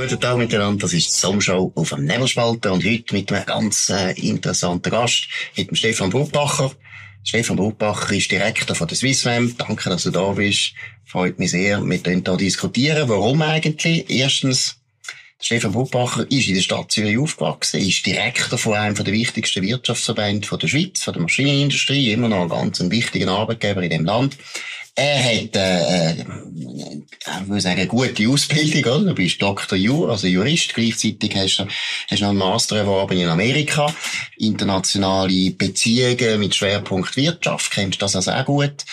Guten Tag miteinander, das ist die Sommershow auf dem Nebelspalter und heute mit einem ganz äh, interessanten Gast, mit dem Stefan Brutbacher. Stefan Brutbacher ist Direktor von der Swisswam. Danke, dass du da bist. Freut mich sehr. Wir können hier diskutieren. Warum eigentlich? Erstens, Stefan Brutbacher ist in der Stadt Zürich aufgewachsen, ist Direktor von einem der wichtigsten Wirtschaftsverbände der Schweiz, von der Maschinenindustrie, immer noch ein ganz wichtiger Arbeitgeber in dem Land. Er hat, äh, äh, ich würde sagen, eine gute Ausbildung, oder? Du bist Dr. Jur, also Jurist. Gleichzeitig hast du, hast noch einen Master erworben in Amerika. Internationale Beziehungen mit Schwerpunkt Wirtschaft. Kennst du das also auch gut?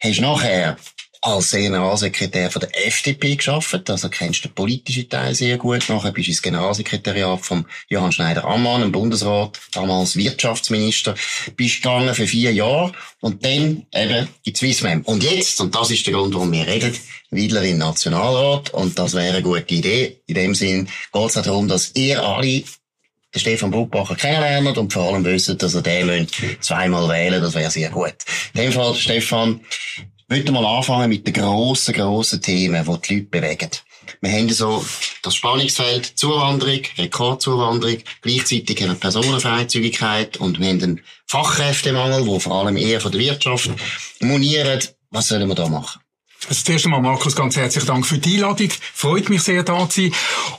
Hast nachher als Generalsekretär von der FDP geschafft, also kennst du den politischen Teil sehr gut. Nachher bist du ins Generalsekretariat von Johann Schneider-Ammann, im Bundesrat, damals Wirtschaftsminister, bist gegangen für vier Jahre und dann eben in Swissmem. Und jetzt, und das ist der Grund, warum wir reden, wieder im Nationalrat und das wäre eine gute Idee. In dem Sinn geht es darum, dass ihr alle den Stefan Bruckbacher kennenlernen und vor allem wissen, dass er den zweimal wählen Das wäre sehr gut. In dem Fall, Stefan, möchte mal anfangen mit den grossen, grossen Themen, die die Leute bewegen. Wir haben so das Spannungsfeld Zuwanderung, Rekordzuwanderung, gleichzeitig haben wir Personenfreizügigkeit und wir haben einen Fachkräftemangel, der vor allem eher von der Wirtschaft moniert. Was sollen wir da machen? Also zuerst einmal, Markus, ganz herzlichen Dank für die Einladung. Freut mich sehr, da zu sein.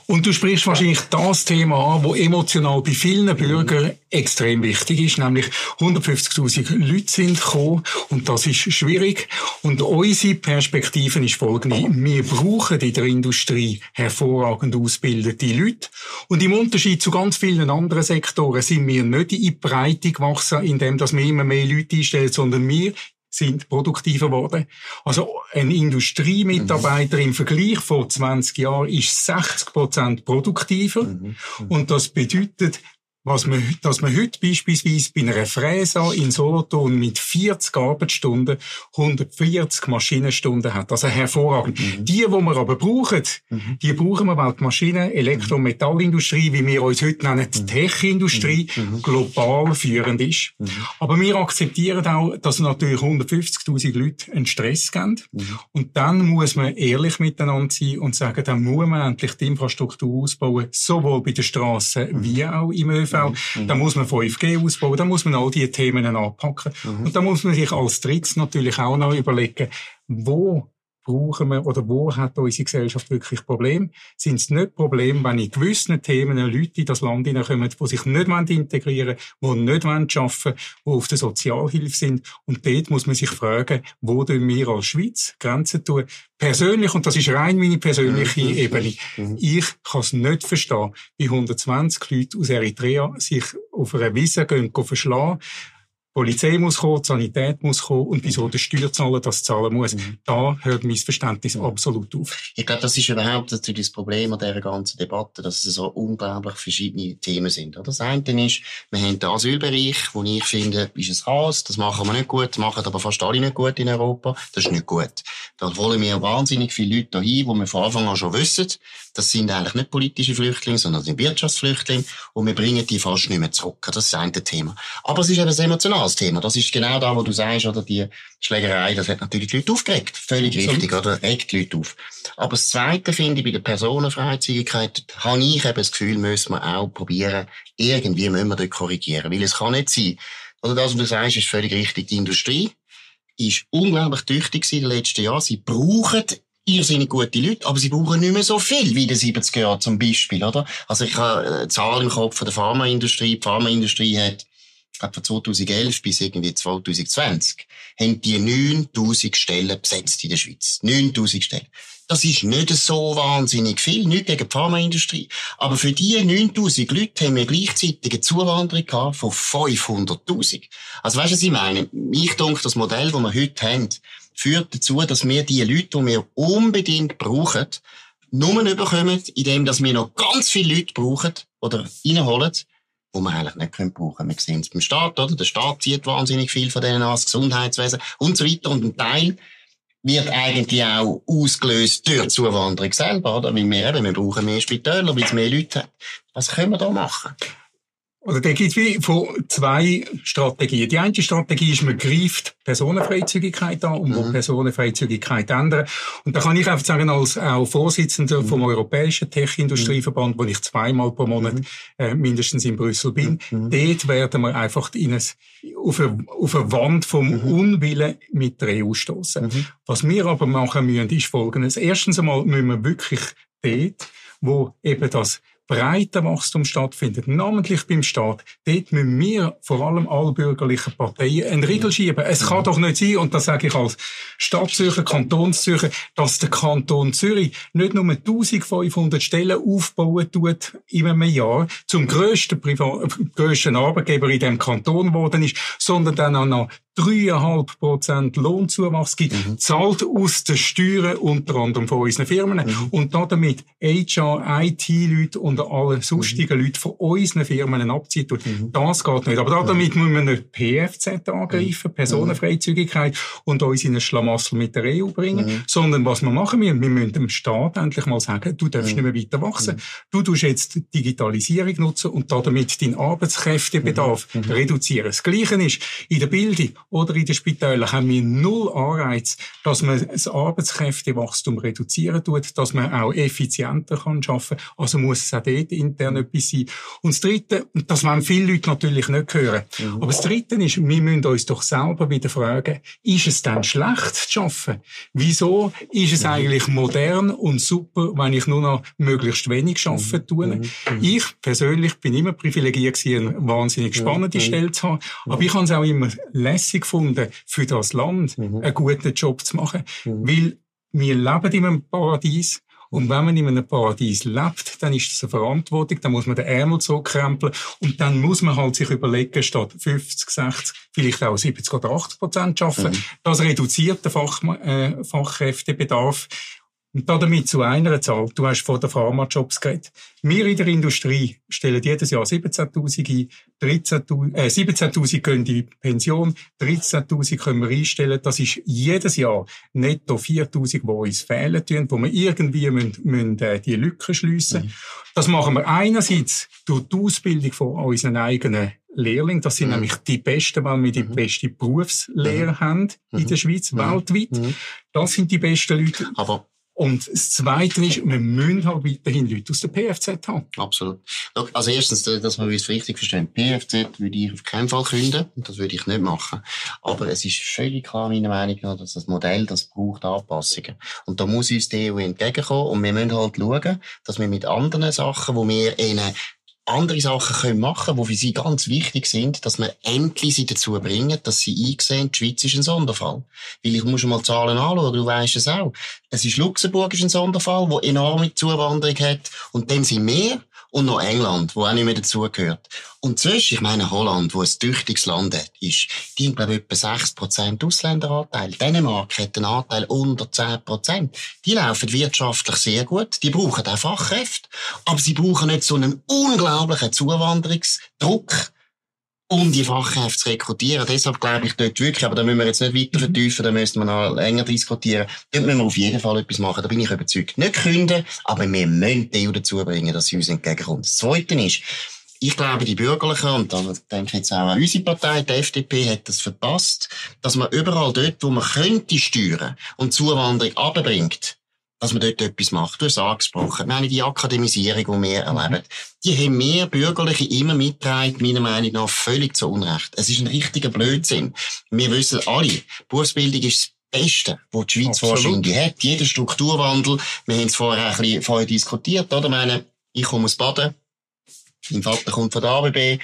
Und du sprichst wahrscheinlich das Thema an, das emotional bei vielen Bürgern extrem wichtig ist, nämlich 150.000 Leute sind gekommen und das ist schwierig. Und unsere Perspektive ist folgende. Wir brauchen in der Industrie hervorragend ausgebildete Leute. Und im Unterschied zu ganz vielen anderen Sektoren sind wir nicht in die Breite gewachsen, indem wir immer mehr Leute einstellen, sondern wir sind produktiver geworden. Also ein Industriemitarbeiter mhm. im Vergleich vor 20 Jahren ist 60 Prozent produktiver. Mhm. Mhm. Und das bedeutet, was man, dass man heute beispielsweise bei einer Fräse in Solothurn mit 40 Arbeitsstunden 140 Maschinenstunden hat. Also hervorragend. Mhm. Die, die wir aber brauchen, mhm. die brauchen wir, weil die Maschinen-, Elektro- und Metallindustrie, wie wir uns heute nennen, die mhm. Tech-Industrie, mhm. mhm. global führend ist. Mhm. Aber wir akzeptieren auch, dass natürlich 150.000 Leute einen Stress geben. Und dann muss man ehrlich miteinander sein und sagen, dann muss man endlich die Infrastruktur ausbauen, sowohl bei den Straßen wie auch im ÖV ÖV, mhm. da muss man 5G ausbauen, da muss man all diese Themen anpacken. Mhm. Und da muss man sich als drittes natürlich auch noch überlegen, wo brauchen wir oder wo hat unsere Gesellschaft wirklich Probleme? Sind es nicht Probleme, wenn in gewissen Themen Leute in das Land hineinkommen, die sich nicht integrieren wollen, die nicht arbeiten wollen, die auf der Sozialhilfe sind? Und dort muss man sich fragen, wo tun wir als Schweiz Grenzen tun? Persönlich, und das ist rein meine persönliche mhm. Ebene, mhm. ich kann es nicht verstehen, wie 120 Leute aus Eritrea sich auf einer Wiese gehen verschlagen, Polizei muss kommen, die Sanität muss kommen und wieso der Steuerzahler das zahlen muss. Mhm. Da hört mein Verständnis mhm. absolut auf. Ich glaube, das ist überhaupt natürlich das Problem an dieser ganzen Debatte, dass es so unglaublich verschiedene Themen sind. Das eine ist, wir haben den Asylbereich, wo ich finde, ist ein Chaos, das machen wir nicht gut, das machen aber fast alle nicht gut in Europa. Das ist nicht gut. Da wollen wir wahnsinnig viele Leute dahin, wo wir von Anfang an schon wissen, das sind eigentlich nicht politische Flüchtlinge, sondern sind Wirtschaftsflüchtlinge und wir bringen die fast nicht mehr zurück. Das ist das eine Thema. Aber es ist eben emotionales Thema. Das ist genau da, wo du sagst, oder die Schlägerei, das hat natürlich die Leute aufgeregt. Völlig richtig, oder? Regt die Leute auf. Aber das Zweite finde ich, bei der Personenfreizügigkeit habe ich eben das Gefühl, müssen wir auch probieren, irgendwie müssen wir dort korrigieren. Weil es kann nicht sein, oder das, was du sagst, ist völlig richtig. Die Industrie ist unglaublich tüchtig in den letzten Jahren. Sie brauchen irrsinnig gute Leute, aber sie brauchen nicht mehr so viel wie in den 70er Jahren zum Beispiel, oder? Also ich habe eine Zahl im Kopf von der Pharmaindustrie. Die Pharmaindustrie hat glaube von 2011 bis irgendwie 2020 haben die 9000 Stellen besetzt in der Schweiz. 9000 Stellen. Das ist nicht so wahnsinnig viel, nicht gegen die Pharmaindustrie. Aber für diese 9000 Leute haben wir gleichzeitig eine Zuwanderung von 500.000. Also weißt du, was ich meine? Ich denke, das Modell, das wir heute haben, führt dazu, dass wir die Leute, die wir unbedingt brauchen, nur bekommen, indem wir noch ganz viele Leute brauchen oder reinholen, die wir eigentlich nicht können brauchen Wir sehen es beim Staat, oder? Der Staat zieht wahnsinnig viel von denen das Gesundheitswesen und so weiter. Und ein Teil wird eigentlich auch ausgelöst durch die Zuwanderung selber, oder? Weil wir eben, wir brauchen mehr Spitäler, weil es mehr Leute hat. Was können wir da machen? Oder der gibt wie von zwei Strategien. Die eine Strategie ist, man greift Personenfreizügigkeit an und mhm. will Personenfreizügigkeit ändern. Und da kann ich einfach sagen, als auch Vorsitzender mhm. vom Europäischen Tech-Industrieverband, wo ich zweimal pro Monat mhm. äh, mindestens in Brüssel bin, mhm. dort werden wir einfach in ein, auf, eine, auf eine Wand vom mhm. Unwillen mit der EU stoßen. Mhm. Was wir aber machen müssen, ist Folgendes. Erstens einmal müssen wir wirklich dort, wo eben das breiter Wachstum stattfindet, namentlich beim Staat, dort müssen wir vor allem alle bürgerlichen Parteien einen Riegel schieben. Es kann doch nicht sein, und das sage ich als Stadtzürcher, Kantonszürcher, dass der Kanton Zürich nicht nur 1500 Stellen aufbauen tut in einem Jahr, zum grössten, Privat grössten Arbeitgeber in dem Kanton geworden ist, sondern dann auch noch dreieinhalb Prozent Lohnzuwachs gibt, mhm. zahlt aus den Steuern unter anderem von unseren Firmen mhm. und damit HR, IT-Leute und alle sonstigen mhm. Leute von unseren Firmen abzieht. Mhm. Das geht nicht. Aber damit müssen wir nicht PFZ angreifen, mhm. Personenfreizügigkeit und uns in ein Schlamassel mit der EU bringen, mhm. sondern was wir machen müssen, wir müssen dem Staat endlich mal sagen, du darfst nicht mehr weiter wachsen. Du tust jetzt Digitalisierung nutzen und damit deinen Arbeitskräftebedarf reduzieren. Das Gleiche ist in der Bildung oder in den Spitälern haben wir null Anreiz, dass man das Arbeitskräftewachstum reduzieren tut, dass man auch effizienter kann arbeiten kann. Also muss es auch dort intern etwas sein. Und das Dritte, und das wollen viele Leute natürlich nicht hören, mhm. aber das Dritte ist, wir müssen uns doch selber wieder fragen, ist es denn schlecht zu arbeiten? Wieso ist es mhm. eigentlich modern und super, wenn ich nur noch möglichst wenig arbeiten mhm. tue? Mhm. Ich persönlich bin immer privilegiert gewesen, eine wahnsinnig spannende mhm. Stelle zu haben, aber ich habe es auch immer lässig gefunden, für das Land mhm. einen guten Job zu machen. Mhm. Weil wir leben in einem Paradies. Und wenn man in einem Paradies lebt, dann ist das eine Verantwortung, dann muss man den Ärmel zurückkrempeln und dann muss man halt sich überlegen, statt 50, 60, vielleicht auch 70 oder 80 Prozent arbeiten. Mhm. Das reduziert den Fach, äh, Fachkräftebedarf und damit zu einer Zahl. Du hast vor den Pharmajobs geredet. Wir in der Industrie stellen jedes Jahr 17.000 ein, 13.000, äh, 17.000 gehen in die Pension, 13.000 können wir einstellen. Das ist jedes Jahr netto 4.000, die uns fehlen tun, wo wir irgendwie müssen, müssen, äh, die Lücken schliessen. Mhm. Das machen wir einerseits durch die Ausbildung von unseren eigenen Lehrling. Das sind mhm. nämlich die Besten, weil wir die mhm. beste Berufslehre mhm. haben in der Schweiz, mhm. weltweit. Mhm. Das sind die besten Leute. Aber und das Zweite ist, wir müssen halt weiterhin Leute aus der PFZ haben. Absolut. Also erstens, dass wir uns richtig verstehen. PFZ würde ich auf keinen Fall künden. Das würde ich nicht machen. Aber es ist völlig klar, meiner Meinung nach, dass das Modell, das braucht Anpassungen. Und da muss uns die EU entgegenkommen. Und wir müssen halt schauen, dass wir mit anderen Sachen, wo wir ihnen andere Sachen können machen die für sie ganz wichtig sind, dass wir endlich sie dazu bringen, dass sie einsehen, die Schweiz ist ein Sonderfall. Weil ich muss mal Zahlen anschauen, du weißt es auch. Es ist Luxemburg ist ein Sonderfall, wo enorme Zuwanderung hat. Und dann sind wir und noch England, wo auch nicht mehr dazugehört. Und zwischen, ich meine Holland, wo ein tüchtiges Land ist, die haben, glaube ich, etwa 6% Ausländeranteil. Dänemark hat einen Anteil unter 10%. Die laufen wirtschaftlich sehr gut. Die brauchen auch Fachkräfte. Aber sie brauchen nicht so einen unglaublichen Zuwanderungsdruck, um die Fachkräfte zu rekrutieren. Deshalb glaube ich dort wirklich, aber da müssen wir jetzt nicht weiter vertiefen, da müssen wir noch länger diskutieren. Dort müssen wir auf jeden Fall etwas machen, da bin ich überzeugt. Nicht künden, aber wir müssen die EU dazu bringen, dass sie uns entgegenkommt. Das Zweite ist, ich glaube, die Bürgerlichen, und da denke ich jetzt auch an unsere Partei, die FDP, hat das verpasst, dass man überall dort, wo man könnte steuern und Zuwanderung abbringt, dass man dort etwas macht. Du hast es angesprochen. Ich meine, die Akademisierung, die wir erleben, die haben wir Bürgerliche immer mitgetragen, meiner Meinung nach völlig zu Unrecht. Es ist ein richtiger Blödsinn. Wir wissen alle, Berufsbildung ist das Beste, was die Schweiz wahrscheinlich hat. Jeder Strukturwandel, wir haben es vorher ein bisschen vorher diskutiert, oder? Ich meine, ich komme aus Baden, mein Vater kommt von der ABB,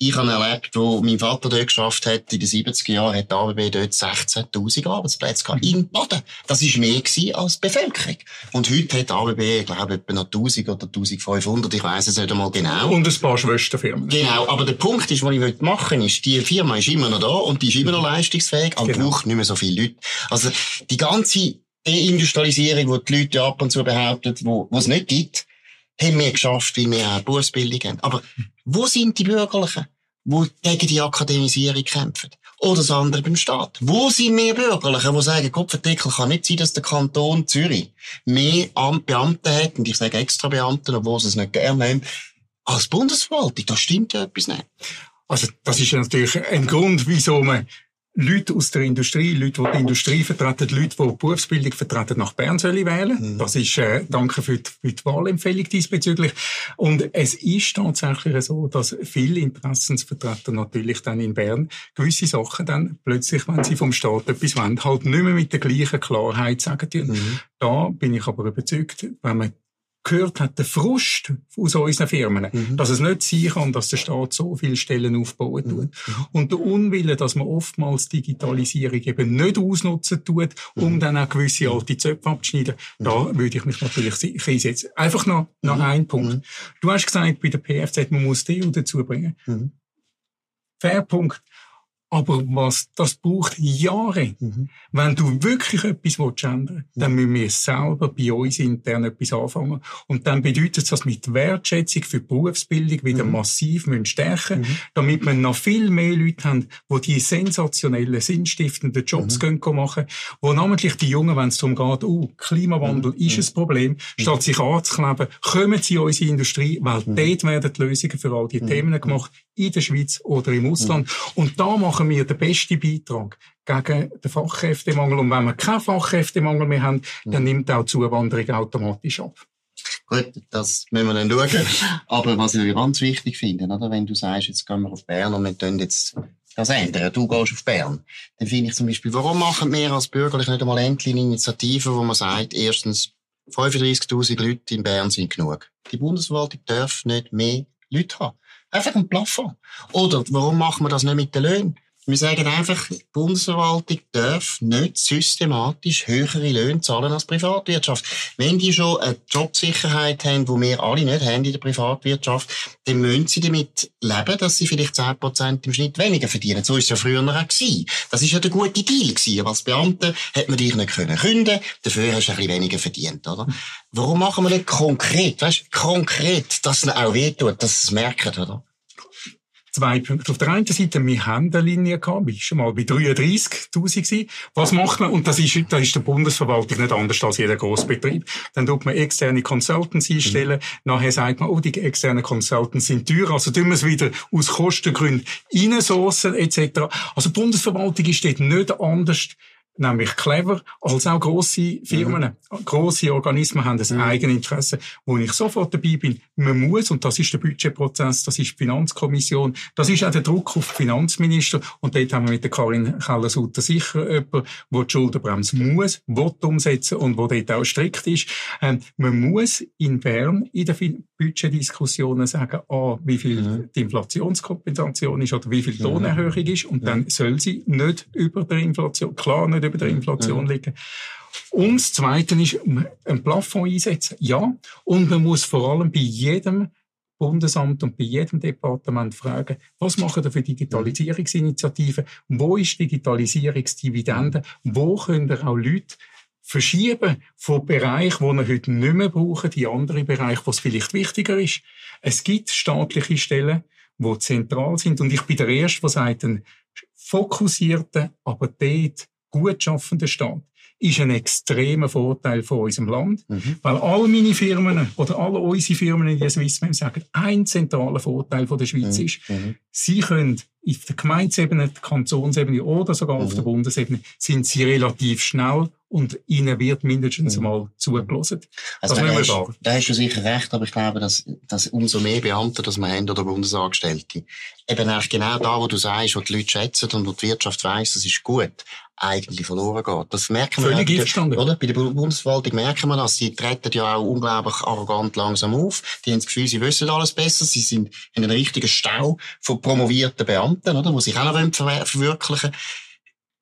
ich habe erlebt, wo mein Vater dort geschafft hat, in den 70er Jahren hat die ABB dort 16.000 Arbeitsplätze gehabt. Mhm. In Baden. Das war mehr als die Bevölkerung. Und heute hat die ABB, glaube ich, etwa noch 1000 oder 1500, ich weiss es nicht einmal genau. Und ein paar Schwesterfirmen. Genau. Aber der Punkt ist, was ich machen will, ist, die Firma ist immer noch da und die ist immer noch leistungsfähig, aber genau. braucht nicht mehr so viele Leute. Also, die ganze Deindustrialisierung, die die Leute ab und zu behaupten, wo, wo es nicht gibt, haben wir geschafft, weil wir auch Berufsbildung haben. Aber wo sind die Bürgerlichen, die gegen die Akademisierung kämpfen? Oder das andere beim Staat. Wo sind wir Bürgerlichen, die sagen, Kopfendeckel kann nicht sein, dass der Kanton Zürich mehr Beamte hat, und ich sage extra Beamte, obwohl sie es nicht gerne haben, als Bundesverwaltung, da stimmt ja etwas nicht. Also das ist natürlich ein Grund, wieso man Leute aus der Industrie, Leute, die die Industrie vertreten, Leute, die, die Berufsbildung vertreten, nach Bern sollen wählen. Mhm. Das ist, äh, danke für die, für die Wahlempfehlung diesbezüglich. Und es ist tatsächlich so, dass viele Interessensvertreter natürlich dann in Bern gewisse Sachen dann plötzlich, wenn sie vom Staat etwas wollen, halt nicht mehr mit der gleichen Klarheit sagen. Mhm. Da bin ich aber überzeugt, wenn man gehört hat, der Frust aus unseren Firmen, mhm. dass es nicht sein kann, dass der Staat so viele Stellen aufbauen tut. Mhm. Und der Unwille, dass man oftmals Digitalisierung eben nicht ausnutzen tut, um mhm. dann auch gewisse alte Zöpfe abzuschneiden, mhm. da würde ich mich natürlich einsetzen. Einfach noch, noch mhm. ein Punkt. Mhm. Du hast gesagt, bei der PFZ, man muss die dazu bringen. Fair Punkt. Aber was, das braucht Jahre. Mhm. Wenn du wirklich etwas willst ändern willst, dann müssen wir selber bei uns intern etwas anfangen. Und dann bedeutet das, dass wir die Wertschätzung für die Berufsbildung wieder mhm. massiv müssen stärken mhm. damit wir noch viel mehr Leute haben, die die sensationellen, sinnstiftenden Jobs mhm. können machen wo namentlich die Jungen, wenn es darum geht, oh, Klimawandel mhm. ist ein Problem, mhm. statt sich anzukleben, kommen sie in unsere Industrie, weil mhm. dort werden die Lösungen für all die Themen gemacht, in der Schweiz oder im Ausland. Und da machen machen wir den besten Beitrag gegen den Fachkräftemangel. Und wenn wir keinen Fachkräftemangel mehr haben, dann nimmt auch die Zuwanderung automatisch ab. Gut, das müssen wir dann schauen. Aber was ich ganz wichtig finde, oder, wenn du sagst, jetzt gehen wir auf Bern und wir tun jetzt das ändern, du gehst auf Bern, dann finde ich zum Beispiel, warum machen wir als Bürgerlich nicht einmal endlich eine Initiative, wo man sagt, erstens, 35.000 Leute in Bern sind genug. Die Bundesverwaltung darf nicht mehr Leute haben. Einfach ein Plafond. Oder warum machen wir das nicht mit den Löhnen? Wir sagen einfach, die Bundesverwaltung darf nicht systematisch höhere Löhne zahlen als Privatwirtschaft. Wenn die schon eine Jobsicherheit haben, die wir alle nicht haben in der Privatwirtschaft, dann müssen sie damit leben, dass sie vielleicht 10% im Schnitt weniger verdienen. So ist es ja früher auch gewesen. Das ist ja der gute Deal gewesen. Als Beamter hätte man dich nicht können künden, dafür hast du ein bisschen weniger verdient, oder? Warum machen wir nicht konkret, weißt, konkret, dass es auch wehtut, dass sie es merken, oder? Zwei Punkte. Auf der einen Seite, wir haben eine Linie gehabt, wir schon mal bei 33.000 gewesen. Was macht man? Und das ist, da ist der Bundesverwaltung nicht anders als jeder Großbetrieb. Dann tut man externe Consultants einstellen. Mhm. Nachher sagt man, oh, die externen Consultants sind teuer. Also tun wir es wieder aus Kostengründen reinsourcen, etc. Also die Bundesverwaltung ist dort nicht anders nämlich clever, als auch grosse Firmen. Mhm. Grosse Organismen haben ein mhm. Eigeninteresse, wo ich sofort dabei bin. Man muss, und das ist der Budgetprozess, das ist die Finanzkommission, das ist auch der Druck auf die Finanzminister, und dort haben wir mit der Karin Keller-Sutter sicher jemanden, der die Schuldenbremse muss, will umsetzen und wo dort auch strikt ist. Ähm, man muss in Bern in den Budgetdiskussionen sagen, ah, wie viel mhm. die Inflationskompensation ist oder wie viel die mhm. Lohnerhöhung ist, und dann soll sie nicht über der Inflation, klar nicht über der Inflation ja. liegen. Und das Zweite ist, ein Plafond einsetzen. Ja. Und man muss vor allem bei jedem Bundesamt und bei jedem Departement fragen, was machen wir für Digitalisierungsinitiativen? Wo ist Digitalisierungsdividende? Wo können auch Leute verschieben von Bereichen, die wir heute nicht mehr brauchen, in andere Bereiche, wo es vielleicht wichtiger ist. Es gibt staatliche Stellen, die zentral sind. Und ich bin der Erste, der sagt, ein fokussierter, aber dort gut schaffender Staat ist ein extremer Vorteil von unserem Land. Mhm. Weil all meine Firmen oder alle unsere Firmen in der Swissmem sagen, ein zentraler Vorteil von der Schweiz mhm. ist, mhm. sie können auf der Gemeindeebene, der Kantonsebene oder sogar auf der mhm. Bundesebene sind sie relativ schnell und ihnen wird mindestens mhm. mal zugelassen. Also das da, hast, da hast du sicher recht, aber ich glaube, dass, dass umso mehr Beamte, dass wir haben oder Bundesangestellte, eben eigentlich genau da, wo du sagst, wo die Leute schätzen und wo die Wirtschaft weiss, das ist gut, eigentlich verloren geht. Das merken wir Völlig einverstanden. Oder? Bei der Bundesverwaltung merken wir das. Sie treten ja auch unglaublich arrogant langsam auf. Die haben das Gefühl, sie wissen alles besser. Sie sind in einem richtigen Stau von promovierten Beamten, oder? Wo sich auch noch verwirklichen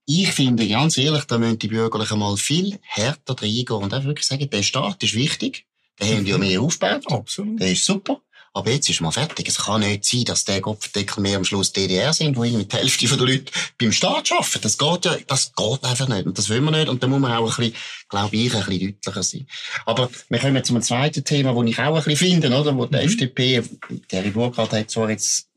ich finde, ganz ehrlich, da müssen die Bürgerlichen mal viel härter reingehen und einfach wirklich sagen, der Staat ist wichtig. Den haben die ja mehr aufgebaut. Absolut. Der ist super. Aber jetzt ist mal fertig. Es kann nicht sein, dass der Kopfdeckel mehr am Schluss DDR sind, wo irgendwie die Hälfte der Leute beim Staat arbeiten. Das geht ja, das geht einfach nicht. Und das will man nicht. Und da muss man auch ein bisschen, glaube ich, ein bisschen deutlicher sein. Aber wir kommen zum zweiten Thema, das ich auch ein bisschen finde, oder? Wo der mhm. FDP, Terry Burkhardt hat zwar jetzt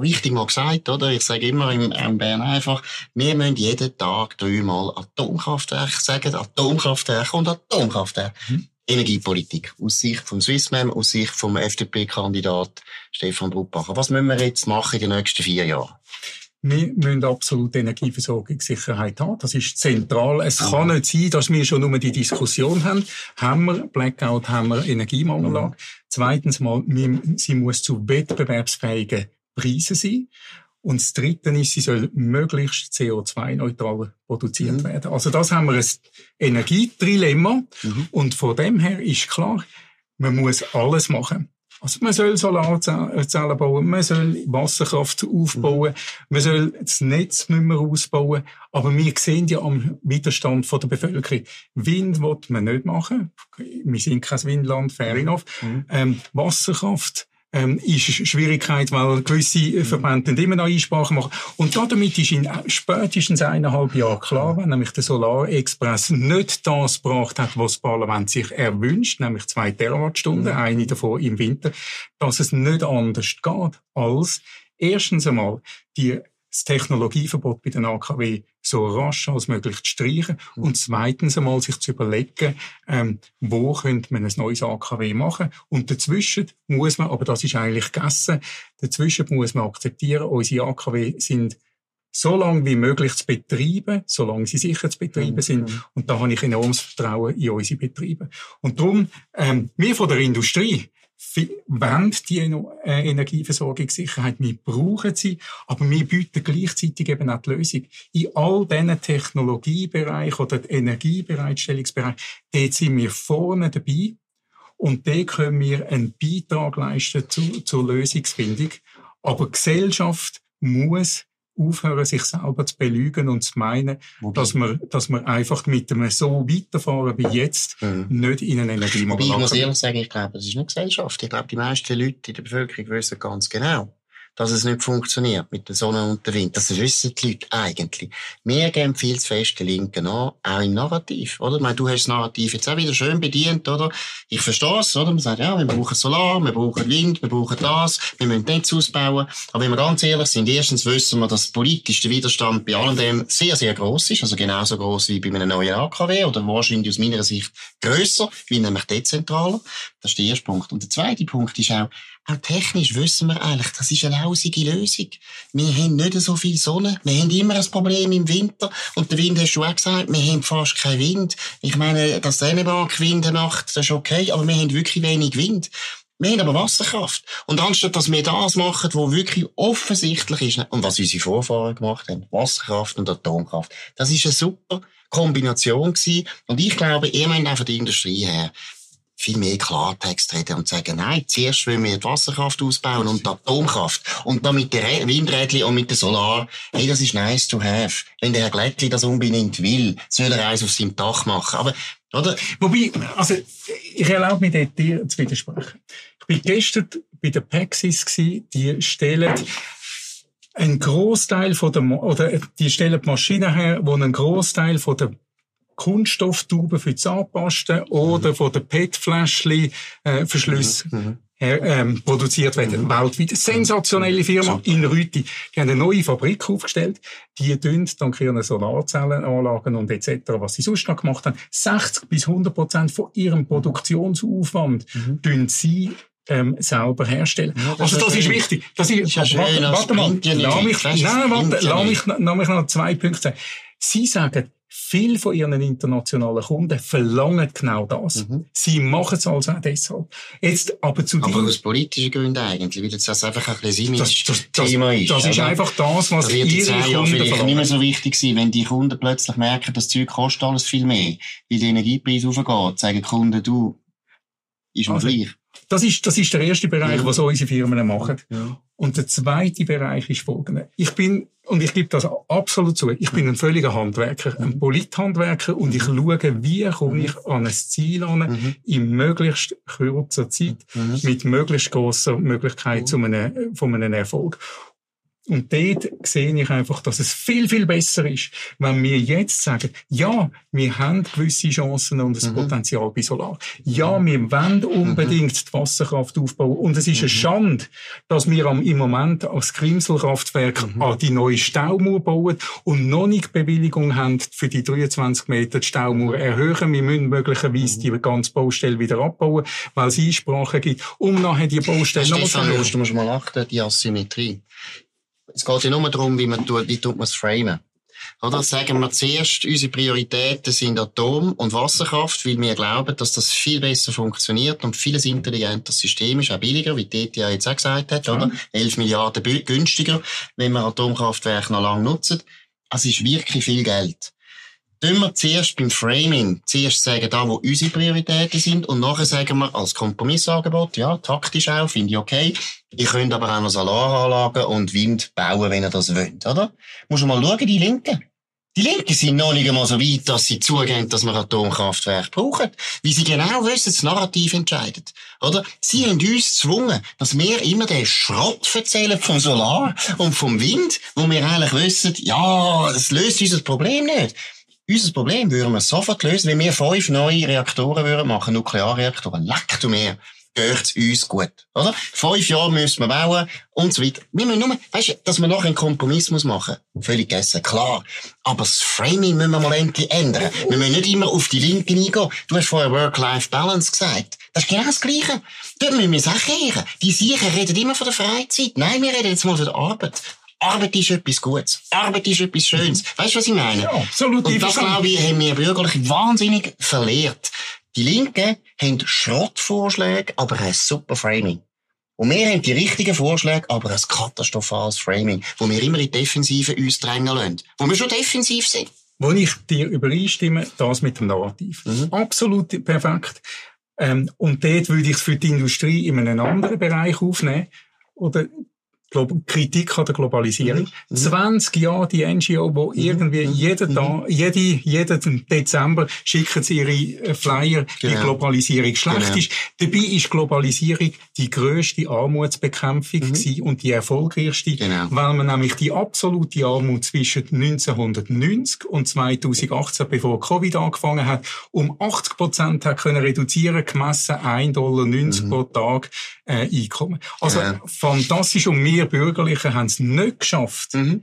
richtig mal gesagt, oder? Ich sage immer im, im Bern einfach, wir müssen jeden Tag dreimal Atomkraftwerk sagen, Atomkraftwerk und Atomkraftwerk. Mhm. Energiepolitik. Aus Sicht vom Swissmem, aus Sicht vom FDP-Kandidat Stefan Bruppacher. Was müssen wir jetzt machen in den nächsten vier Jahren? Wir müssen absolut Energieversorgungssicherheit haben. Das ist zentral. Es kann nicht sein, dass wir schon nur die Diskussion haben. Haben wir Blackout, haben wir Energiemangellage. Zweitens mal, sie muss zu wettbewerbsfähigen Preisen sein. Und das Dritte ist, sie soll möglichst CO2-neutral produziert mhm. werden. Also das haben wir ein Energietrilemma. Mhm. Und von dem her ist klar, man muss alles machen. Also man soll Solarzellen bauen, man soll Wasserkraft aufbauen, mhm. man soll das Netz nicht mehr ausbauen. Aber wir sehen ja am Widerstand von der Bevölkerung. Wind will man nicht machen. Wir sind kein Windland, fair enough. Mhm. Ähm, Wasserkraft ähm, ist eine Schwierigkeit, weil gewisse. Verbände immer noch Einsprachen machen. Und damit ist in spätestens eineinhalb Jahren klar, wenn nämlich der Solarexpress nicht das gebracht hat, was das Parlament sich erwünscht, nämlich zwei Terawattstunden, mhm. eine davon im Winter, dass es nicht anders geht, als erstens einmal die das Technologieverbot bei den AKW so rasch als möglich zu streichen mhm. und zweitens einmal sich zu überlegen, ähm, wo könnte man ein neues AKW machen und dazwischen muss man, aber das ist eigentlich gegessen, dazwischen muss man akzeptieren, unsere AKW sind so lange wie möglich zu betreiben, solange sie sicher zu betreiben mhm. sind. Und da habe ich enormes Vertrauen in unsere Betriebe. Und darum, ähm, wir von der Industrie, wollen die äh, Energieversorgungssicherheit, wir brauchen sie, aber wir bieten gleichzeitig eben auch die Lösung. In all diesen Technologiebereichen oder Energiebereitstellungsbereichen, dort sind wir vorne dabei und dort können wir einen Beitrag leisten zu, zur Lösungsfindung. Aber Gesellschaft muss aufhören, sich selber zu belügen und zu meinen, Wobei. dass man, dass man einfach mit dem so weiterfahren wie jetzt mhm. nicht in einen Energiemangel Ich muss ehrlich sagen, ich glaube, das ist nicht Gesellschaft. Ich glaube, die meisten Leute in der Bevölkerung wissen ganz genau, dass es nicht funktioniert mit der Sonne und der Wind. Das wissen die Leute eigentlich. Wir geben viel zu fest den Linken an, auch im Narrativ, oder? Ich meine, du hast das Narrativ jetzt auch wieder schön bedient, oder? Ich verstehe es, oder? Man sagt, ja, wir brauchen Solar, wir brauchen Wind, wir brauchen das, wir müssen Netz ausbauen. Aber wenn wir ganz ehrlich sind, erstens wissen wir, dass politisch der Widerstand bei allem dem sehr, sehr groß ist, also genauso groß wie bei einem neuen AKW oder wahrscheinlich aus meiner Sicht grösser, wie nämlich dezentraler. Das ist der erste Punkt. Und der zweite Punkt ist auch, auch technisch wissen wir eigentlich, das ist eine lausige Lösung. Wir haben nicht so viel Sonne. Wir haben immer ein Problem im Winter. Und der Wind hast du auch gesagt, wir haben fast keinen Wind. Ich meine, dass Dänemark Winde macht, das ist okay, aber wir haben wirklich wenig Wind. Wir haben aber Wasserkraft. Und anstatt, dass wir das machen, was wirklich offensichtlich ist, und was unsere Vorfahren gemacht haben, Wasserkraft und Atomkraft, das ist eine super Kombination gewesen. Und ich glaube, ihr meint auch von der Industrie her, viel mehr Klartext reden und sagen, nein, zuerst wollen wir die Wasserkraft ausbauen und die Atomkraft. Und dann mit den Windrädchen und mit der Solar. Hey, das ist nice to have. Wenn der Herr Glättli das unbedingt will, soll er eins auf seinem Dach machen. Aber, oder? Wobei, also, ich erlaube mir dort dir zu widersprechen. Ich bin gestern bei der Paxis gewesen, die stellen einen Großteil von der, oder die stellen die Maschinen her, wo einen Großteil von der Kunststofftauben für die Zahnpasta oder von den PET-Fläschchen äh, Verschlüsse mhm. mhm. ähm, produziert werden. Mhm. Weltweit. Sensationelle Firma in Rüti. Die haben eine neue Fabrik aufgestellt. Die tun dank ihren Solarzellenanlagen und etc., was sie sonst noch gemacht haben, 60 bis 100 Prozent von ihrem Produktionsaufwand mhm. sie ähm, selber herstellen. Ja, das also das ist, ist wichtig. Das ist, ist ja schön, warte, warte mal, lass mich, nein, warte, lass mich, lass mich noch zwei Punkte sagen. Sie sagen, Viele von ihren internationalen Kunden verlangen genau das. Mhm. Sie machen es also auch deshalb. Jetzt aber zu Aber aus politischen Gründen eigentlich, weil das einfach ein bisschen das, das, das, Thema ist. Das ist einfach das, was das wird ihre Kunden Jahre vielleicht nicht mehr so wichtig sein, wenn die Kunden plötzlich merken, das Zeug kostet alles viel mehr, weil der Energiepreis aufgeht, sagen die Kunden, du, ist mir also, gleich. Das ist, das ist der erste Bereich, ja. was unsere Firmen machen. Ja. Und der zweite Bereich ist folgender. Ich bin, und ich gebe das absolut zu, ich bin ein völliger Handwerker, ein mhm. Polithandwerker und ich schaue, wie komme ich an ein Ziel an, mhm. in möglichst kurzer Zeit, mhm. mit möglichst grosser Möglichkeit zu einem, von einem Erfolg. Und dort sehe ich einfach, dass es viel, viel besser ist, wenn wir jetzt sagen, ja, wir haben gewisse Chancen und das mhm. Potenzial bei Solar. Ja, mhm. wir wollen unbedingt mhm. die Wasserkraft aufbauen. Und es ist eine mhm. Schande, dass wir am, im Moment als Grimselkraftwerk mhm. an die neue Staumauer bauen und noch nicht Bewilligung haben, für die 23 Meter die Staumauer erhöhen. Wir müssen möglicherweise die ganze Baustelle wieder abbauen, weil es Einsprachen gibt, um nachher die Baustelle noch zu erhöhen. Du musst mal achten, die Asymmetrie. Es geht ja nur darum, wie man tut, wie tut man es framen. Oder sagen wir zuerst, unsere Prioritäten sind Atom und Wasserkraft, weil wir glauben, dass das viel besser funktioniert und vieles intelligenter System ist, auch billiger, wie die ja jetzt auch gesagt hat, oder? 11 Milliarden günstiger, wenn wir Atomkraftwerke noch lange nutzen. Es ist wirklich viel Geld tun wir zuerst beim Framing zuerst sagen, da, wo unsere Prioritäten sind, und nachher sagen wir als Kompromissangebot, ja, taktisch auch, finde ich okay. Ihr könnt aber auch noch Solaranlagen und Wind bauen, wenn ihr das wollt, oder? Muss mal schauen, die Linken. Die Linken sind noch nicht einmal so weit, dass sie zugeben, dass wir Atomkraftwerke brauchen. Wie sie genau wissen, das Narrativ entscheidet. Oder? Sie haben uns gezwungen, dass wir immer den Schrott erzählen vom Solar und vom Wind, wo wir eigentlich wissen, ja, das löst unser Problem nicht. Unser Problem würden wir sofort lösen, wenn wir fünf neue Reaktoren würden machen, Nuklearreaktoren. Leck du mir gehört uns gut, oder? Fünf Jahre müssen wir bauen und so weiter. Wir müssen nur, weißt du, dass wir noch einen Kompromiss machen muss. Völlig gegessen, klar. Aber das Framing müssen wir mal endlich ändern. Wir müssen nicht immer auf die Linke eingehen. Du hast vorher Work-Life-Balance gesagt. Das ist genau das Gleiche. Dort müssen wir Sachen kehren. Die Siechen reden immer von der Freizeit. Nein, wir reden jetzt mal von der Arbeit. Arbeit ist etwas Gutes. Arbeit ist etwas Schönes. Weißt du, was ich meine? Ja, absolut. Und das, glaube ich, haben wir bürgerlich wahnsinnig verlehrt. Die Linken haben Schrottvorschläge, aber ein super Framing. Und wir haben die richtigen Vorschläge, aber ein katastrophales Framing, wo wir immer in die Defensive uns drängen lassen. Wo wir schon defensiv sind. Wo ich dir übereinstimme, das mit dem Narrativ. Mhm. Absolut perfekt. Ähm, und dort würde ich es für die Industrie in einem anderen Bereich aufnehmen. Oder Kritik an der Globalisierung. Mhm. 20 mhm. Jahre die NGO, wo mhm. irgendwie mhm. jeden Tag, jede, jeden Dezember schicken sie ihre äh, Flyer, genau. die Globalisierung schlecht genau. ist. Dabei ist Globalisierung die grösste Armutsbekämpfung mhm. und die erfolgreichste, genau. weil man nämlich die absolute Armut zwischen 1990 und 2018, bevor Covid angefangen hat, um 80 Prozent hat können reduzieren, gemessen 1,90 Dollar mhm. pro Tag äh, Einkommen. Also ja. fantastisch und wir Bürgerlichen haben es nicht geschafft, mhm.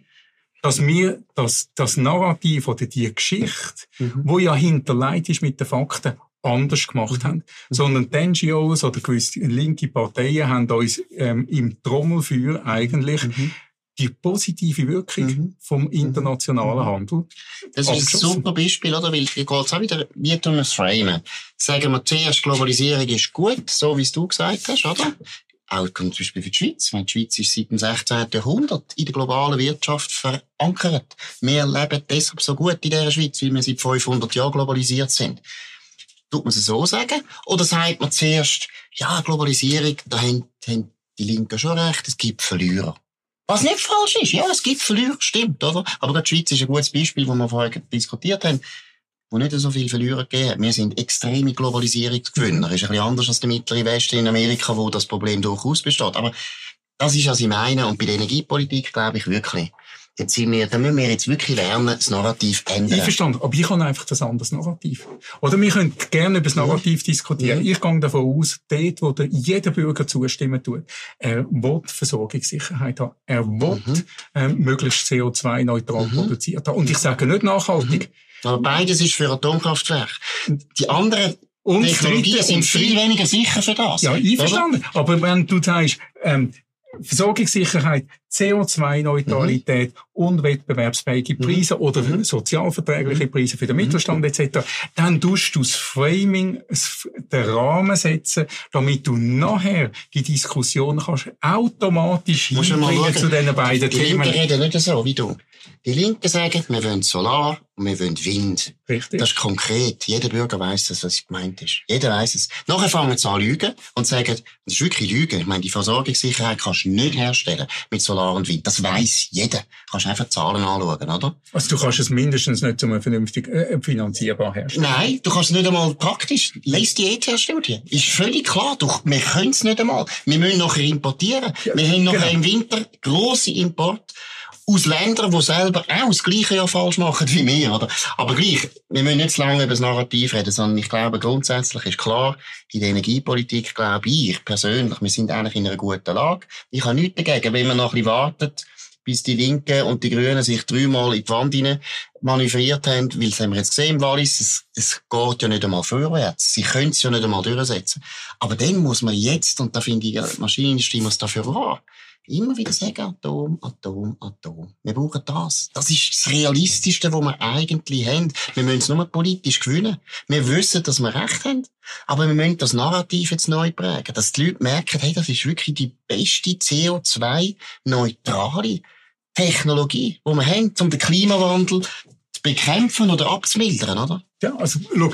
dass wir das, das Narrativ oder die Geschichte, mhm. wo ja hinterlegt ist mit den Fakten, anders gemacht mhm. haben. Sondern die NGOs oder gewisse linke Parteien haben uns ähm, im Trommelfeuer eigentlich mhm die positive Wirkung mhm. vom mhm. internationalen mhm. Handel. Das ist ein super Beispiel, oder? Weil hier geht auch wieder, wie tun wir es framen? Sagen wir zuerst, Globalisierung ist gut, so wie es du gesagt hast, oder? Auch zum Beispiel für die Schweiz. Die Schweiz ist seit dem 16. Jahrhundert in der globalen Wirtschaft verankert. Wir leben deshalb so gut in dieser Schweiz, weil wir seit 500 Jahren globalisiert sind. Tut man es so sagen? Oder sagt man zuerst, ja, Globalisierung, da haben, haben die Linken schon recht, es gibt Verlierer. Was nicht falsch ist. Ja, es gibt Verlierer, stimmt, oder? Aber die Schweiz ist ein gutes Beispiel, wo wir vorher diskutiert haben, wo nicht so viel Verlierer gegeben hat. Wir sind extreme Globalisierungsgewinner. Ist ein bisschen anders als der mittlere Westen in Amerika, wo das Problem durchaus besteht. Aber das ist, was ich meine. Und bei der Energiepolitik glaube ich wirklich, Jetzt sind wir, da müssen wir jetzt wirklich lernen, das Narrativ ändern. Ich verstand. Aber ich habe einfach das anderes Narrativ. Oder wir können gerne über das Narrativ ja. diskutieren. Ja. Ich gehe davon aus, dort, wo der jeder Bürger zustimmen tut, er will Versorgungssicherheit haben. Er will mhm. ähm, möglichst CO2-neutral mhm. produziert haben. Und ich sage nicht nachhaltig. Mhm. Aber beides ist für Atomkraftwerke. Die anderen und Technologien sind viel weniger sicher für das. Ja, einverstanden. Oder? Aber wenn du sagst, ähm, Versorgungssicherheit, CO2-Neutralität mhm. und wettbewerbsfähige mhm. Preise mhm. oder sozialverträgliche mhm. Preise für den Mittelstand mhm. etc., dann tust du das Framing, den Rahmen setzen, damit du nachher die Diskussion kannst automatisch hinbringen zu diesen beiden die Themen. Die reden nicht so wie du. Die Linken sagen, wir wollen Solar und wir wollen Wind. Richtig. Das ist konkret. Jeder Bürger weiß, dass das gemeint ist. Jeder weiß es. Nachher fangen sie an lügen und sagen, das ist wirklich Lügen. Ich meine, die Versorgungssicherheit kannst du nicht herstellen mit Solar und Wind. Das weiß jeder. Du kannst einfach Zahlen anschauen, oder? Also du kannst es mindestens nicht zum vernünftig äh, finanzierbar herstellen. Nein, du kannst es nicht einmal praktisch. Lest die ETH-Studie. Ist völlig klar. Du, wir können es nicht einmal. Wir müssen nachher importieren. Ja, wir haben nachher genau. im Winter grosse Import aus Ländern, die selber auch das Gleiche ja falsch machen wie wir, oder? Aber gleich, wir müssen nicht zu lange über das Narrativ reden, sondern ich glaube, grundsätzlich ist klar, in der Energiepolitik glaube ich persönlich, wir sind eigentlich in einer guten Lage. Ich habe nichts dagegen, wenn man noch ein bisschen wartet, bis die Linken und die Grünen sich dreimal in die Wand hinein manövriert haben, weil das haben wir jetzt gesehen Wallis, es, es geht ja nicht einmal vorwärts. Sie können es ja nicht einmal durchsetzen. Aber dann muss man jetzt, und da finde ich, die Maschinenindustrie muss dafür wahr, immer wieder sagen, Atom, Atom, Atom. Wir brauchen das. Das ist das Realistischste, was wir eigentlich haben. Wir müssen es nur politisch gewinnen. Wir wissen, dass wir Recht haben. Aber wir müssen das Narrativ jetzt neu prägen. Dass die Leute merken, hey, das ist wirklich die beste CO2-neutrale Technologie, die wir haben, um den Klimawandel zu bekämpfen oder abzumildern, oder? Ja, also, schau,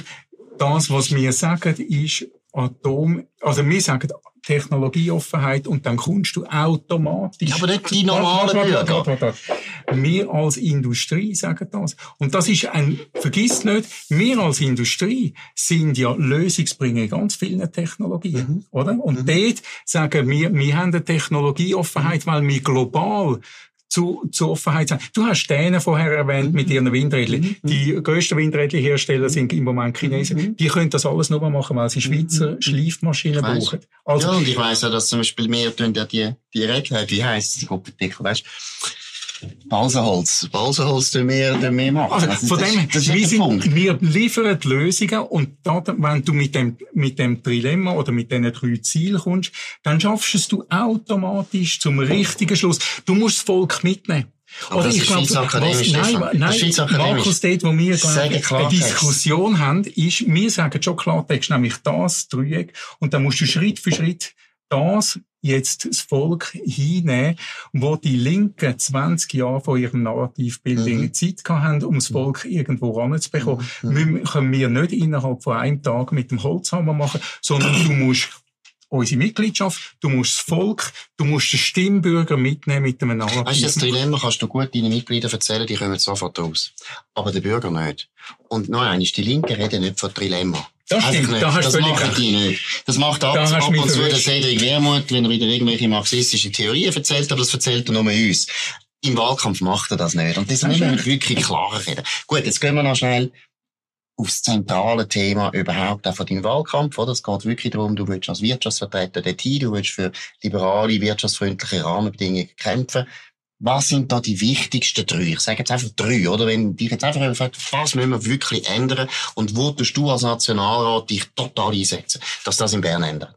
das, was wir sagen, ist Atom, also wir sagen Technologieoffenheit und dann kommst du automatisch. Ja, aber nicht die normalen Bürger. Wir als Industrie sagen das. Und das ist ein, vergiss nicht, wir als Industrie sind ja Lösungsbringer in ganz vielen Technologien, mhm. oder? Und mhm. dort sagen wir, wir haben eine Technologieoffenheit, weil wir global zu, zu Offenheit sein. Du hast Dänen vorher erwähnt mhm. mit ihren Windrädchen. Mhm. Die grössten Windrädchenhersteller sind im Moment Chinesen. Mhm. Die können das alles nur machen, weil sie Schweizer mhm. Schleifmaschinen brauchen. Also, ja, und ich weiss ja, dass zum Beispiel wir tun ja die, die Regler, wie heisst die Gruppenartikel, weißt Balsenholz. Balsenholz tun wir, tun wir machen. Also, also von dem, her, wir, sind, wir liefern Lösungen und da, wenn du mit dem, mit dem Trilemma oder mit diesen drei Zielen kommst, dann schaffst es du automatisch zum richtigen Schluss. Du musst das Volk mitnehmen. Aber Oder ich glaube, nein, nein, Markus, dort, wo wir eine Diskussion haben, ist, wir sagen schon Klartext, nämlich das Dreieck, und dann musst du Schritt für Schritt das jetzt das Volk hinnehmen, wo die Linken 20 Jahre von ihrem Narrativbildung mhm. Zeit haben, um das mhm. Volk irgendwo ranzubekommen. Mhm. können wir nicht innerhalb von einem Tag mit dem Holzhammer machen, sondern du musst unsere Mitgliedschaft, du musst das Volk, du musst den Stimmbürger mitnehmen mit einem Narrativ. Weißt du, das Dilemma kannst du gut deinen Mitgliedern erzählen, die kommen sofort raus. Aber der Bürger nicht. Und noch eines, die Linken reden nicht von Dilemma. Das stimmt, da hast das machen recht. die nicht. Das macht ab, ab und zu der Cedric Wermuth, wenn er wieder irgendwelche marxistischen Theorien erzählt, aber das erzählt er nur uns. Im Wahlkampf macht er das nicht. Und das müssen wir wirklich klarer reden. Gut, jetzt gehen wir noch schnell aufs zentrale Thema überhaupt auch von deinem Wahlkampf, oder? Es geht wirklich darum, du willst als Wirtschaftsvertreter dorthin, du willst für liberale, wirtschaftsfreundliche Rahmenbedingungen kämpfen. Was sind da die wichtigsten drei? Ich sage jetzt einfach drei, oder? Wenn dich jetzt einfach fragt, was müssen wir wirklich ändern und wo tust du als Nationalrat dich total einsetzen, dass das in Bern ändert?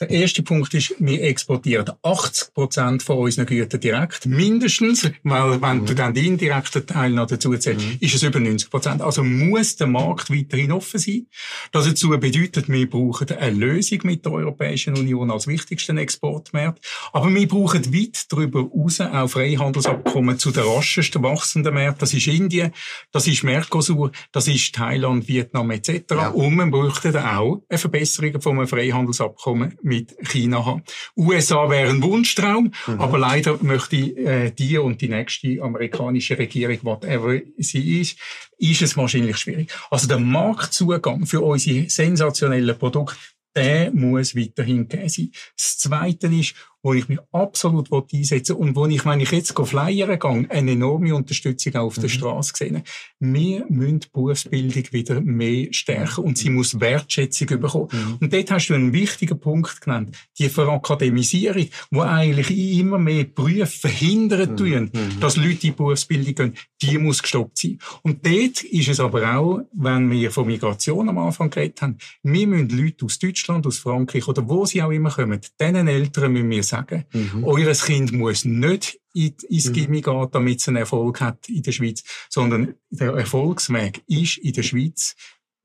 Der erste Punkt ist, wir exportieren 80 Prozent von unseren Gütern direkt. Mindestens, weil wenn mhm. du dann den indirekten Teil noch dazu zählst, mhm. ist es über 90 Prozent. Also muss der Markt weiterhin offen sein. Das dazu bedeutet, wir brauchen eine Lösung mit der Europäischen Union als wichtigsten Exportmarkt. Aber wir brauchen weit darüber hinaus auch Freihandelsabkommen zu den raschesten wachsenden Märkten. Das ist Indien, das ist Mercosur, das ist Thailand, Vietnam etc. Ja. Und wir bräuchten auch eine Verbesserung von einem Freihandelsabkommen mit China haben. USA wäre ein Wunschtraum, mhm. aber leider möchte äh, die und die nächste amerikanische Regierung, whatever sie ist, ist es wahrscheinlich schwierig. Also der Marktzugang für unsere sensationellen Produkte, der muss weiterhin gegeben sein. Das Zweite ist, wo ich mich absolut einsetzen will und wo ich, wenn ich jetzt flyern gehe, eine enorme Unterstützung auf der mhm. Straße sehe. Wir müssen die Berufsbildung wieder mehr stärken und sie muss Wertschätzung bekommen. Mhm. Und dort hast du einen wichtigen Punkt genannt. Die Verakademisierung, wo eigentlich immer mehr Berufe verhindern mhm. tun, mhm. dass Leute in die Berufsbildung gehen, die muss gestoppt sein. Und dort ist es aber auch, wenn wir von Migration am Anfang geredet haben, wir müssen Leute aus Deutschland, aus Frankreich oder wo sie auch immer kommen, diesen Eltern müssen wir sagen. Mhm. Eures Kind muss nicht ins mhm. Gimmi gehen, damit es einen Erfolg hat in der Schweiz, sondern der Erfolgsweg ist in der Schweiz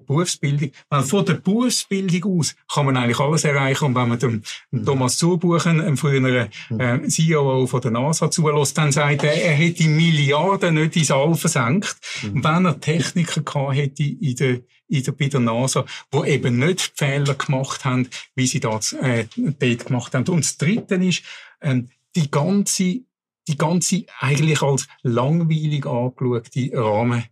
Berufsbildung. Weil von der Berufsbildung aus kann man eigentlich alles erreichen. Und wenn man dem, dem Thomas Zubuchen, einem früheren äh, CEO von der NASA zulässt, dann sagt er, er hätte Milliarden nicht ins All versenkt. Mhm. wenn er Techniker gehabt hätte in der, in der, bei der NASA, wo eben nicht die Fehler gemacht haben, wie sie das äh, dort gemacht haben. Und das Dritte ist, ähm, die ganze die ganze eigentlich als langweilig angeschaute Rahmen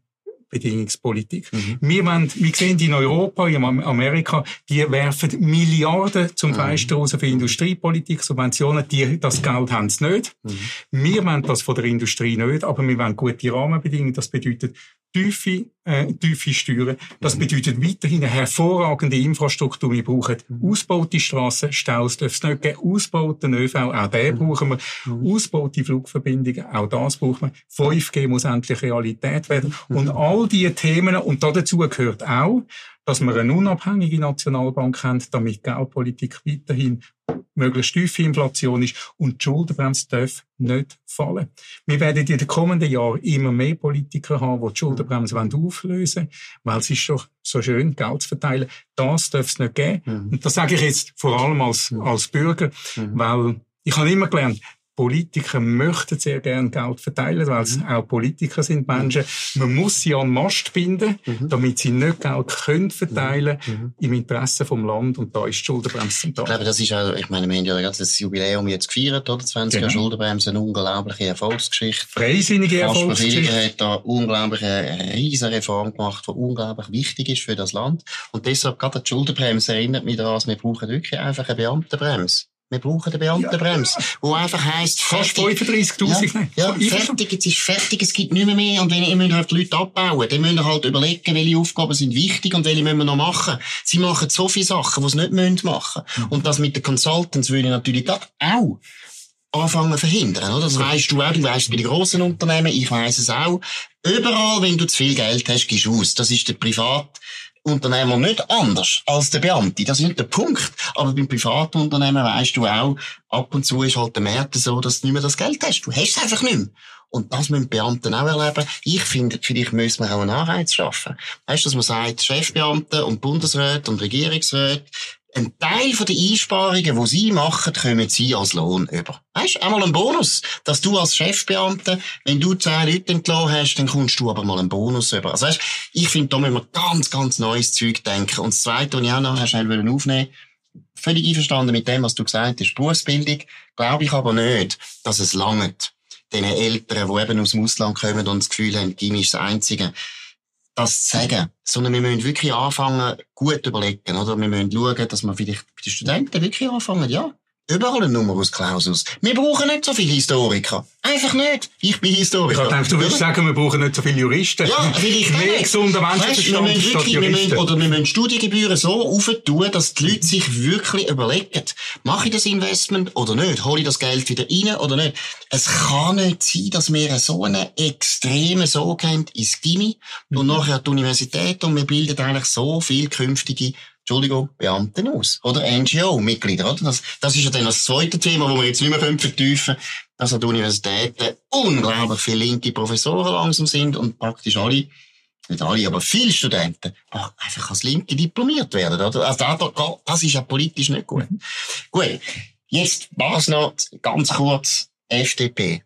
Bedingungspolitik. Mhm. Wir, wollen, wir sehen in Europa, in Amerika, die werfen Milliarden zum mhm. Fenster raus für Industriepolitik, Subventionen, die, das Geld haben sie nicht. Mhm. Wir wollen das von der Industrie nicht, aber wir wollen gute Rahmenbedingungen. Das bedeutet tiefe, äh, tiefe Steuern. Das bedeutet weiterhin eine hervorragende Infrastruktur. Wir brauchen ausbaute Strassen, Staus darf es nicht geben, ausbauten ÖV, auch den brauchen wir. Ausbaute Flugverbindungen, auch das brauchen wir. 5G muss endlich Realität werden. Und all diese Themen, und dazu gehört auch, dass wir eine unabhängige Nationalbank haben, damit Geldpolitik weiterhin möglichst tiefe Inflation ist und die Schuldenbremse darf nicht fallen. Wir werden in den kommenden Jahren immer mehr Politiker haben, die die Schuldenbremse auflösen wollen, weil es ist doch so schön, Geld zu verteilen. Das darf es nicht geben. Mhm. Und das sage ich jetzt vor allem als, mhm. als Bürger, mhm. weil ich habe immer gelernt, Politiker möchten sehr gern Geld verteilen, weil es mhm. auch Politiker sind Menschen. Man muss sie an den Mast binden, mhm. damit sie nicht Geld können verteilen mhm. mhm. im Interesse vom Land. Und da ist die Schuldenbremse zentral. Ich glaube, das ist auch, ich meine, wir haben ja gerade das Jubiläum jetzt gefeiert, oder? 20 Jahre genau. Schuldenbremse, eine unglaubliche Erfolgsgeschichte. Freisinnige Erfolgsgeschichte. Kasper hat da unglaublich eine riesige Reform gemacht, die unglaublich wichtig ist für das Land. Und deshalb gerade die Schuldenbremse erinnert mich daran, wir brauchen wirklich einfach eine Beamtenbremse. Wir brauchen eine Beamtenbremse, ja. wo einfach heisst, fast 35.000. Ja, ja fertig, jetzt ist fertig, es gibt nicht mehr mehr. Und wenn ihr müsst halt die Leute abbauen, dann müsst ihr halt überlegen, welche Aufgaben sind wichtig und welche müssen wir noch machen. Sie machen so viele Sachen, die sie nicht machen müssen. Mhm. Und das mit den Consultants würde ich natürlich auch anfangen verhindern, oder? Das weißt du auch, du weißt bei den grossen Unternehmen, ich weiss es auch. Überall, wenn du zu viel Geld hast, gehst du aus. Das ist der Privat, Unternehmer nicht anders als der Beamte. Das ist nicht der Punkt. Aber beim Privatunternehmen weißt du auch, ab und zu ist halt der Markt so, dass du nicht mehr das Geld hast. Du hast es einfach nicht mehr. Und das müssen Beamten auch erleben. Ich finde, vielleicht müssen wir auch einen Anreiz schaffen. Weißt du, dass man sagt, Chefbeamte und Bundesräte und Regierungsräte, ein Teil von den Einsparungen, die sie machen, kommen sie als Lohn über. Weißt, einmal ein Bonus, dass du als Chefbeamte, wenn du zehn Leute entlassen hast, dann kommst du aber mal einen Bonus über. Also weißt, ich finde, da müssen wir ganz, ganz neues Zeug denken. Und das Zweite, was ich auch noch schnell aufnehmen völlig einverstanden mit dem, was du gesagt hast, Berufsbildung, glaube ich aber nicht, dass es langt. Den Eltern, die eben aus dem Ausland kommen und das Gefühl haben, Gimmi ist das Einzige das zu sagen, sondern wir müssen wirklich anfangen, gut überlegen, oder? Wir müssen schauen, dass wir vielleicht bei den Studenten wirklich anfangen, ja, Überall ein Numerus Clausus. Wir brauchen nicht so viele Historiker. Einfach nicht. Ich bin Historiker. Ich denke, du würdest sagen, wir brauchen nicht so viele Juristen. Ja, vielleicht Mehr gesunder Menschenverstand weißt, wir wirklich, wir müssen, Oder wir müssen Studiengebühren so aufentun, dass die Leute sich wirklich überlegen, mache ich das Investment oder nicht? Hole ich das Geld wieder rein oder nicht? Es kann nicht sein, dass wir so einen extremen Sog haben ins Gimmi mhm. und nachher die Universität und wir bilden eigentlich so viel künftige Entschuldigung, Beamten aus. Oder NGO-Mitglieder, oder? Das, das ist ja dann das zweite Thema, wo wir jetzt nicht mehr vertiefen können, dass an den Universitäten unglaublich viele linke Professoren langsam sind und praktisch alle, nicht alle, aber viele Studenten einfach als Linke diplomiert werden, oder? Also das ist ja politisch nicht gut. Gut. Jetzt, was noch ganz kurz, FDP.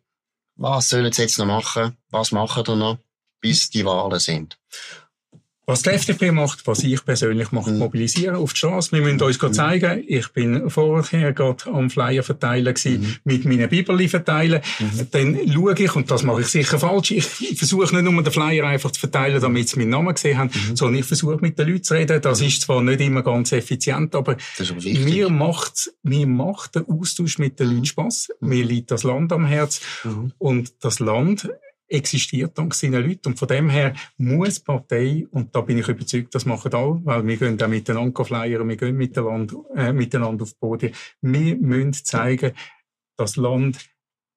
Was sollen sie jetzt noch machen? Was machen sie noch, bis die Wahlen sind? Was die FDP macht, was ich persönlich mache, mhm. mobilisieren auf die Straße. Wir müssen uns mhm. zeigen. Ich bin vorher gerade am Flyer verteilen gewesen, mhm. mit meinen Bibeli verteilen. Mhm. Dann schaue ich, und das mache ich sicher falsch, ich versuche nicht nur den Flyer einfach zu verteilen, damit sie meinen Namen gesehen haben, mhm. sondern ich versuche mit den Leuten zu reden. Das ist zwar nicht immer ganz effizient, aber, aber mir macht, mir macht der Austausch mit den Leuten Spass. Mir liegt das Land am Herz. Und das Land existiert dank seinen Leuten. Und von dem her muss Partei, und da bin ich überzeugt, das machen alle, weil wir gehen auch miteinander flyern, wir gehen miteinander, äh, miteinander auf die Boden. Wir müssen zeigen, das Land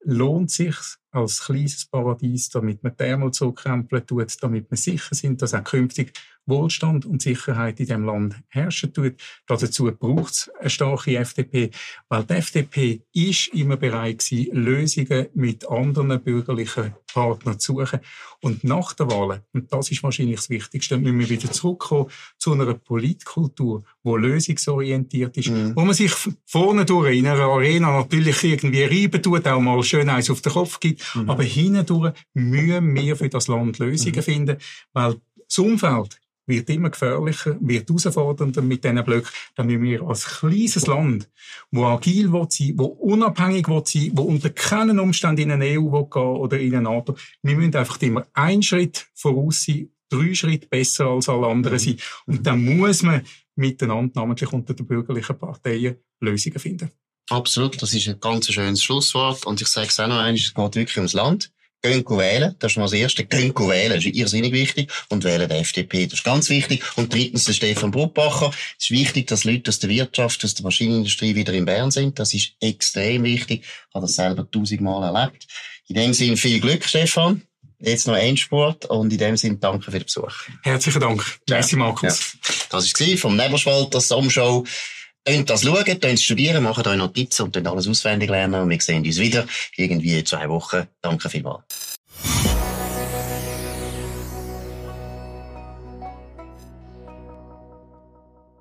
lohnt sich als kleines Paradies, damit man die Ärmel zukrempeln tut, damit wir sicher sind, dass auch künftig Wohlstand und Sicherheit in dem Land herrschen tut. Dazu braucht es eine starke FDP, weil die FDP ist immer bereit gewesen, Lösungen mit anderen bürgerlichen Partnern zu suchen. Und nach der Wahl, und das ist wahrscheinlich das Wichtigste, müssen wir wieder zurückkommen zu einer Politkultur, die lösungsorientiert ist, mhm. wo man sich vorne durch in einer Arena natürlich irgendwie reiben tut, auch mal schön eins auf den Kopf gibt, mhm. aber hinten durch müssen wir für das Land Lösungen mhm. finden, weil das Umfeld wird immer gefährlicher, wird herausfordernder mit diesen Blöcken. Dann müssen wir als kleines Land, wo agil will sein, wo unabhängig will sein, wo unter keinen Umständen in eine EU will gehen oder in eine NATO, wir müssen einfach immer einen Schritt voraus sein, drei Schritte besser als alle anderen sein. Und dann muss man miteinander, namentlich unter den bürgerlichen Parteien, Lösungen finden. Absolut, das ist ein ganz schönes Schlusswort. Und ich sage es auch noch einmal, es geht wirklich ums Land. Gehen wählen, das ist mal das Erste. Gehen wählen, das ist irrsinnig wichtig. Und wählen die FDP, das ist ganz wichtig. Und drittens der Stefan Brutbacher. Es ist wichtig, dass Leute aus der Wirtschaft, aus der Maschinenindustrie wieder in Bern sind. Das ist extrem wichtig. Ich habe das selber tausendmal erlebt. In dem Sinne viel Glück, Stefan. Jetzt noch Endsport und in dem Sinne danke für den Besuch. Herzlichen Dank. Merci, Markus. Ja. Das war vom Nebelschwald, das Sommershow. Tönt das schauen, tönt studieren, macht euch Notizen und alles auswendig lernen und wir sehen uns wieder irgendwie in zwei Wochen. Danke vielmals.